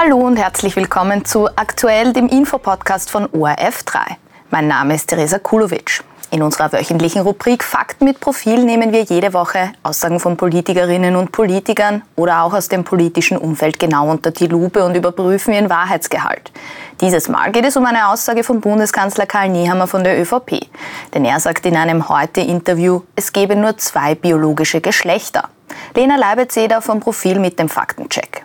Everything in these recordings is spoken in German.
Hallo und herzlich willkommen zu Aktuell, dem Infopodcast von ORF3. Mein Name ist Teresa Kulovic. In unserer wöchentlichen Rubrik Fakten mit Profil nehmen wir jede Woche Aussagen von Politikerinnen und Politikern oder auch aus dem politischen Umfeld genau unter die Lupe und überprüfen ihren Wahrheitsgehalt. Dieses Mal geht es um eine Aussage von Bundeskanzler Karl Nehammer von der ÖVP. Denn er sagt in einem Heute-Interview, es gebe nur zwei biologische Geschlechter. Lena Leibezeder vom Profil mit dem Faktencheck.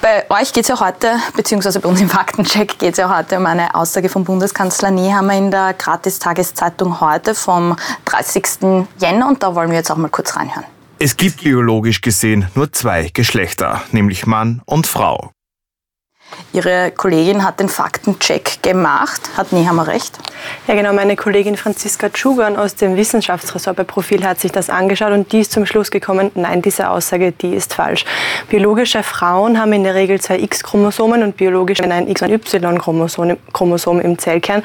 Bei euch geht es ja heute, beziehungsweise bei uns im Faktencheck geht es ja heute um eine Aussage von Bundeskanzler Nehammer in der Gratis-Tageszeitung heute vom 30. Jänner und da wollen wir jetzt auch mal kurz reinhören. Es gibt biologisch gesehen nur zwei Geschlechter, nämlich Mann und Frau. Ihre Kollegin hat den Faktencheck gemacht. Hat Nehammer recht? Ja, genau. Meine Kollegin Franziska Tschugan aus dem Wissenschaftsressort bei Profil hat sich das angeschaut und die ist zum Schluss gekommen, nein, diese Aussage, die ist falsch. Biologische Frauen haben in der Regel zwei X-Chromosomen und biologische ein X- und Y-Chromosom im Zellkern.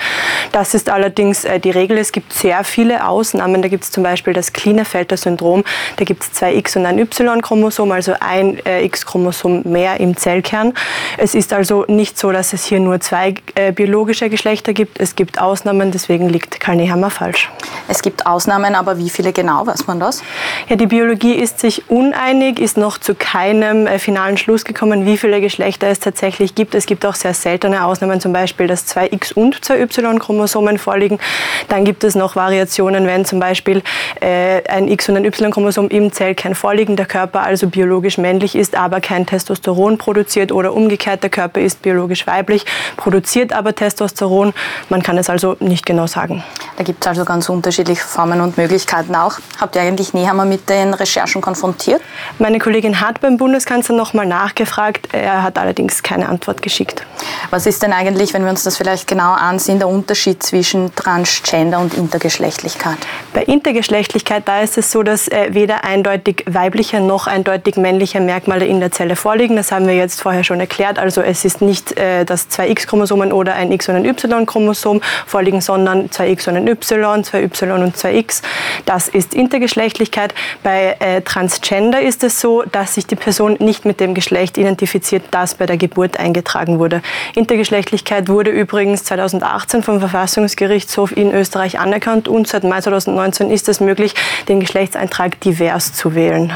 Das ist allerdings äh, die Regel. Es gibt sehr viele Ausnahmen. Da gibt es zum Beispiel das Klinefelter-Syndrom. Da gibt es zwei X- und ein Y-Chromosom, also ein äh, X-Chromosom mehr im Zellkern. Es ist also nicht so, dass es hier nur zwei äh, biologische Geschlechter gibt. Es gibt Ausnahmen, deswegen liegt Karl Nehammer falsch. Es gibt Ausnahmen, aber wie viele genau, weiß man das? Ja, die Biologie ist sich uneinig, ist noch zu keinem äh, finalen Schluss gekommen, wie viele Geschlechter es tatsächlich gibt. Es gibt auch sehr seltene Ausnahmen, zum Beispiel, dass zwei X- und zwei Y-Chromosomen vorliegen. Dann gibt es noch Variationen, wenn zum Beispiel äh, ein X- und ein Y-Chromosom im Zellkern vorliegen, der Körper also biologisch männlich ist, aber kein Testosteron produziert oder umgekehrt, der Körper Körper ist biologisch weiblich, produziert aber Testosteron. Man kann es also nicht genau sagen. Da gibt es also ganz unterschiedliche Formen und Möglichkeiten auch. Habt ihr eigentlich Nehammer mit den Recherchen konfrontiert? Meine Kollegin hat beim Bundeskanzler nochmal nachgefragt. Er hat allerdings keine Antwort geschickt. Was ist denn eigentlich, wenn wir uns das vielleicht genau ansehen, der Unterschied zwischen Transgender und Intergeschlechtlichkeit? Bei Intergeschlechtlichkeit, da ist es so, dass äh, weder eindeutig weibliche noch eindeutig männliche Merkmale in der Zelle vorliegen. Das haben wir jetzt vorher schon erklärt. Also es ist nicht, äh, dass zwei X-Chromosomen oder ein X- und ein Y-Chromosom vorliegen, sondern zwei X und ein Y, zwei Y und zwei X. Das ist Intergeschlechtlichkeit. Bei äh, Transgender ist es so, dass sich die Person nicht mit dem Geschlecht identifiziert, das bei der Geburt eingetragen wurde. Intergeschlechtlichkeit wurde übrigens 2018 vom Verfassungsgerichtshof in Österreich anerkannt und seit Mai 2019 ist es möglich, den Geschlechtseintrag divers zu wählen.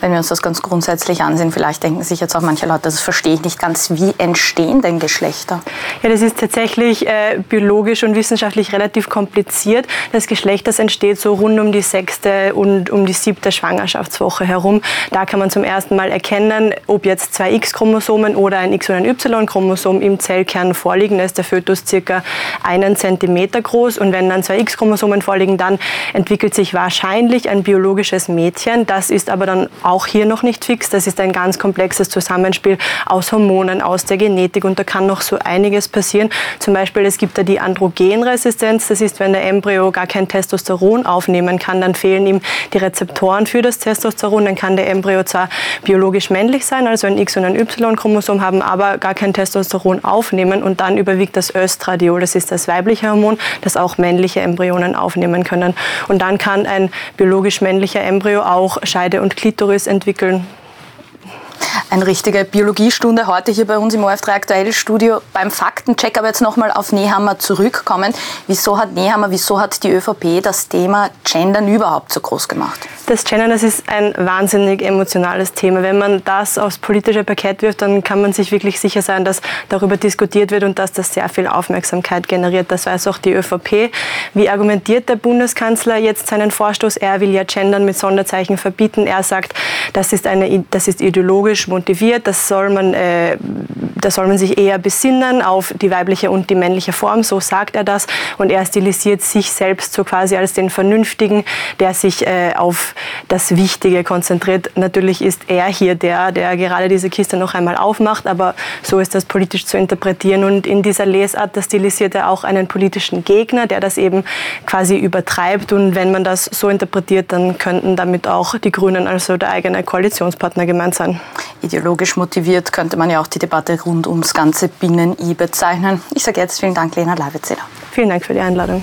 Wenn wir uns das ganz grundsätzlich ansehen, vielleicht denken sich jetzt auch manche Leute, das verstehe ich nicht ganz. Wie entstehen denn Geschlechter? Ja, das ist tatsächlich äh, biologisch und wissenschaftlich relativ kompliziert. Das Geschlecht, das entsteht so rund um die sechste und um die siebte Schwangerschaftswoche herum. Da kann man zum ersten Mal erkennen, ob jetzt zwei X-Chromosomen oder ein X- oder ein Y-Chromosom im Zellkern vorliegen. Da ist der Fötus circa einen Zentimeter groß. Und wenn dann zwei X-Chromosomen vorliegen, dann entwickelt sich wahrscheinlich ein biologisches Mädchen. Das ist aber dann auch hier noch nicht fix. Das ist ein ganz komplexes Zusammenspiel aus Hormonen, aus der Genetik und da kann noch so einiges passieren. Zum Beispiel, es gibt da die Androgenresistenz. Das ist, wenn der Embryo gar kein Testosteron aufnehmen kann, dann fehlen ihm die Rezeptoren für das Testosteron. Dann kann der Embryo zwar biologisch männlich sein, also ein X- und ein Y-Chromosom haben, aber gar kein Testosteron aufnehmen und dann überwiegt das Östradiol. Das ist das weibliche Hormon, das auch männliche Embryonen aufnehmen können. Und dann kann ein biologisch männlicher Embryo auch Scheide und Klitoris entwickeln. Eine richtige Biologiestunde heute hier bei uns im OF3 Aktuell Studio beim Faktencheck. Aber jetzt nochmal auf Nehammer zurückkommen. Wieso hat Nehammer, wieso hat die ÖVP das Thema Gendern überhaupt so groß gemacht? Das Gendern, das ist ein wahnsinnig emotionales Thema. Wenn man das aufs politische Parkett wirft, dann kann man sich wirklich sicher sein, dass darüber diskutiert wird und dass das sehr viel Aufmerksamkeit generiert. Das weiß auch die ÖVP. Wie argumentiert der Bundeskanzler jetzt seinen Vorstoß? Er will ja Gendern mit Sonderzeichen verbieten. Er sagt, das ist, eine, das ist ideologisch motiviert, das soll man, äh, da soll man sich eher besinnen auf die weibliche und die männliche Form, so sagt er das. Und er stilisiert sich selbst so quasi als den Vernünftigen, der sich äh, auf das Wichtige konzentriert. Natürlich ist er hier der, der gerade diese Kiste noch einmal aufmacht, aber so ist das politisch zu interpretieren. Und in dieser Lesart, da stilisiert er auch einen politischen Gegner, der das eben quasi übertreibt. Und wenn man das so interpretiert, dann könnten damit auch die Grünen, also der eigene Koalitionspartner, gemeint sein. Ideologisch motiviert könnte man ja auch die Debatte rund ums ganze Binnen-I bezeichnen. Ich sage jetzt vielen Dank, Lena Leiwitzer. Vielen Dank für die Einladung.